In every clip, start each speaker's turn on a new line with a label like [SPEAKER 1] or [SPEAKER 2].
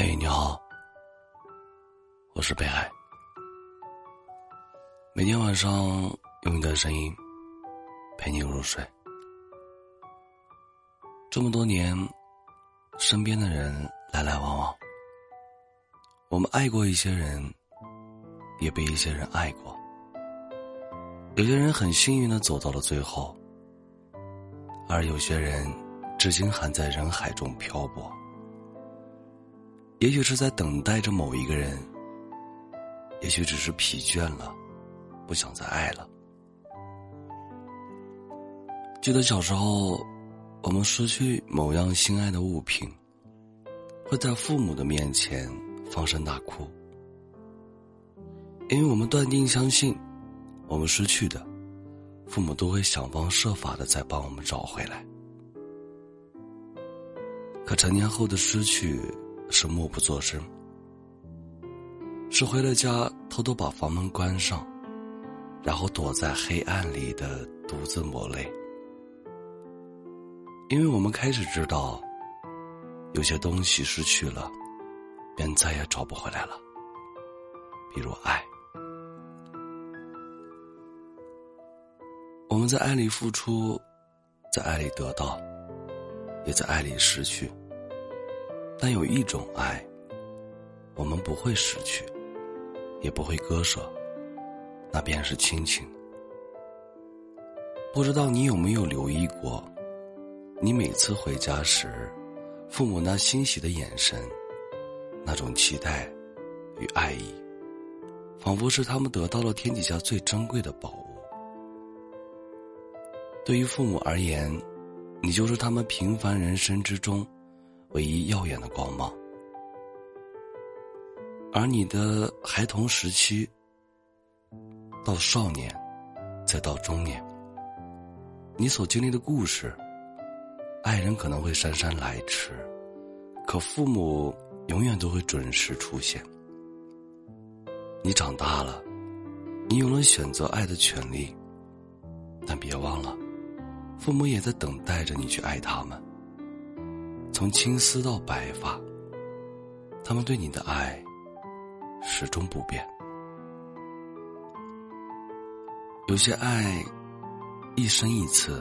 [SPEAKER 1] 嘿，你好，我是北海。每天晚上用你的声音陪你入睡。这么多年，身边的人来来往往，我们爱过一些人，也被一些人爱过。有些人很幸运的走到了最后，而有些人至今还在人海中漂泊。也许是在等待着某一个人，也许只是疲倦了，不想再爱了。记得小时候，我们失去某样心爱的物品，会在父母的面前放声大哭，因为我们断定相信，我们失去的，父母都会想方设法的再帮我们找回来。可成年后的失去。是默不作声，是回了家偷偷把房门关上，然后躲在黑暗里的独自抹泪。因为我们开始知道，有些东西失去了，便再也找不回来了。比如爱，我们在爱里付出，在爱里得到，也在爱里失去。但有一种爱，我们不会失去，也不会割舍，那便是亲情。不知道你有没有留意过，你每次回家时，父母那欣喜的眼神，那种期待与爱意，仿佛是他们得到了天底下最珍贵的宝物。对于父母而言，你就是他们平凡人生之中。唯一耀眼的光芒，而你的孩童时期，到少年，再到中年，你所经历的故事，爱人可能会姗姗来迟，可父母永远都会准时出现。你长大了，你有了选择爱的权利，但别忘了，父母也在等待着你去爱他们。从青丝到白发，他们对你的爱始终不变。有些爱一生一次，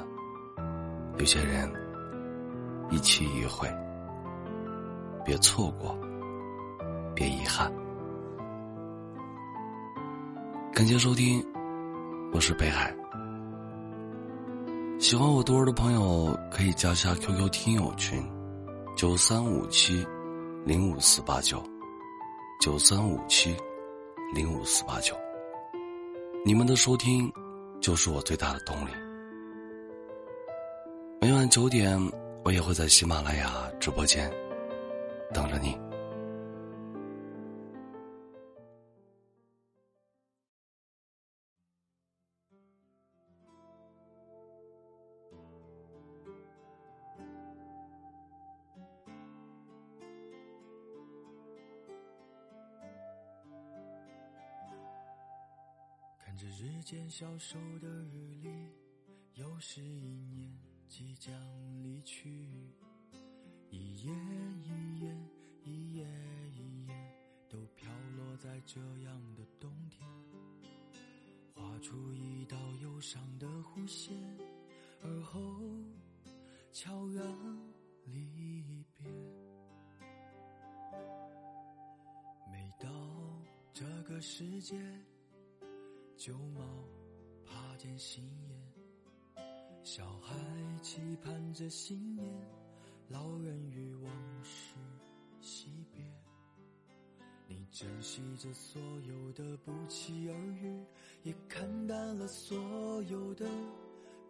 [SPEAKER 1] 有些人一期一会。别错过，别遗憾。感谢收听，我是北海。喜欢我多儿的朋友可以加下 QQ 听友群。九三五七，零五四八九，九三五七，零五四八九。你们的收听，就是我最大的动力。每晚九点，我也会在喜马拉雅直播间
[SPEAKER 2] 这日渐消瘦的日历，又是一年即将离去。一页一页，一页一页，都飘落在这样的冬天，画出一道忧伤的弧线，而后悄然离别。每到这个世界。旧貌怕见新颜，小孩期盼着新年，老人与往事惜别。你珍惜着所有的不期而遇，也看淡了所有的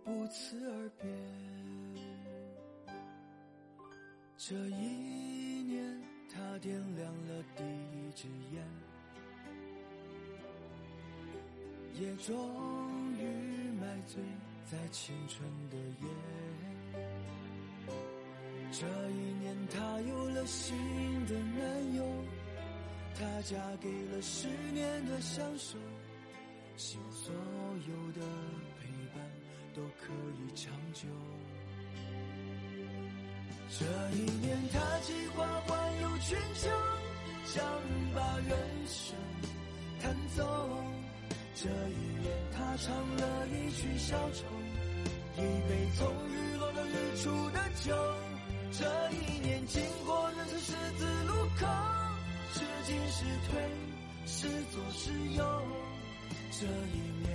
[SPEAKER 2] 不辞而别。这一年，他点亮了第一支烟。也终于买醉在青春的夜。这一年，她有了新的男友，她嫁给了十年的相守，希望所有的陪伴都可以长久。这一年，她计划环游全球，想把人生弹奏。这一年，他唱了一曲小愁，一杯从日落到日出的酒。这一年，经过人生十字路口，是进是退，是左是右。这一年，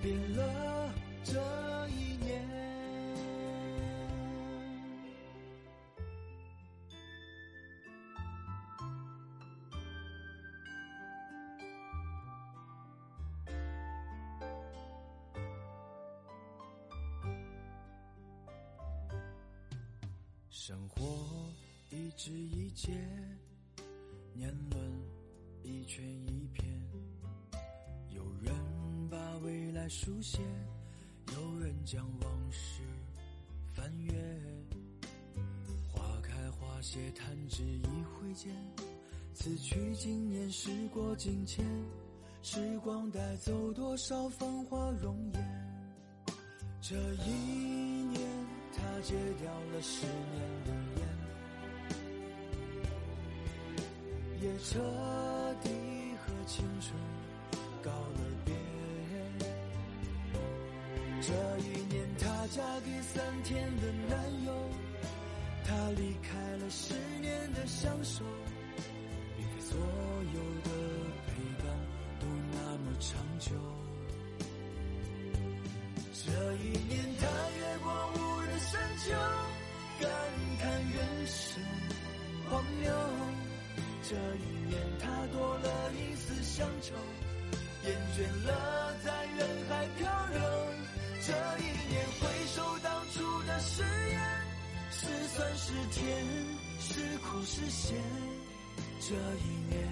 [SPEAKER 2] 变了这一年。生活一枝一节，年轮一圈一片。有人把未来书写，有人将往事翻阅。花开花谢，弹指一挥间。此去经年，时过境迁，时光带走多少繁华容颜？这一。戒掉了十年的烟，也彻底和青春告了别。这一年，她嫁给三天的男友，她离开了十年的相守，并非这一年，他多了一丝乡愁，厌倦了在人海漂流。这一年，回首当初的誓言，是酸是甜，是苦是咸。这一年，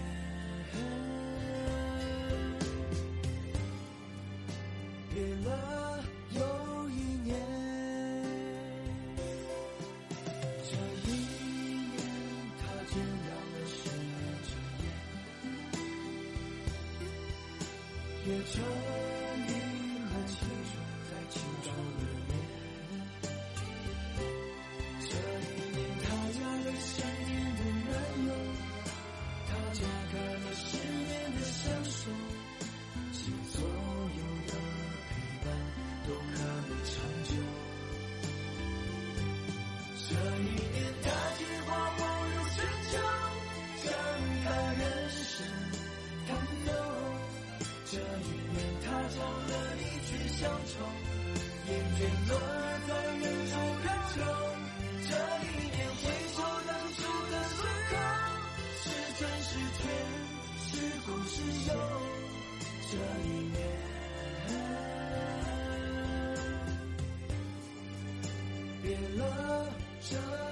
[SPEAKER 2] 也彻底和青春在青春里面。这一年，他嫁了三年的男友，他嫁给了十年的相守，其所有的陪伴都可以长久。这一年，年，他唱了一曲乡愁，厌倦了在人中的酒。这一年，回首当初的路口，是真是甜，是苦是忧。这一年，别了这。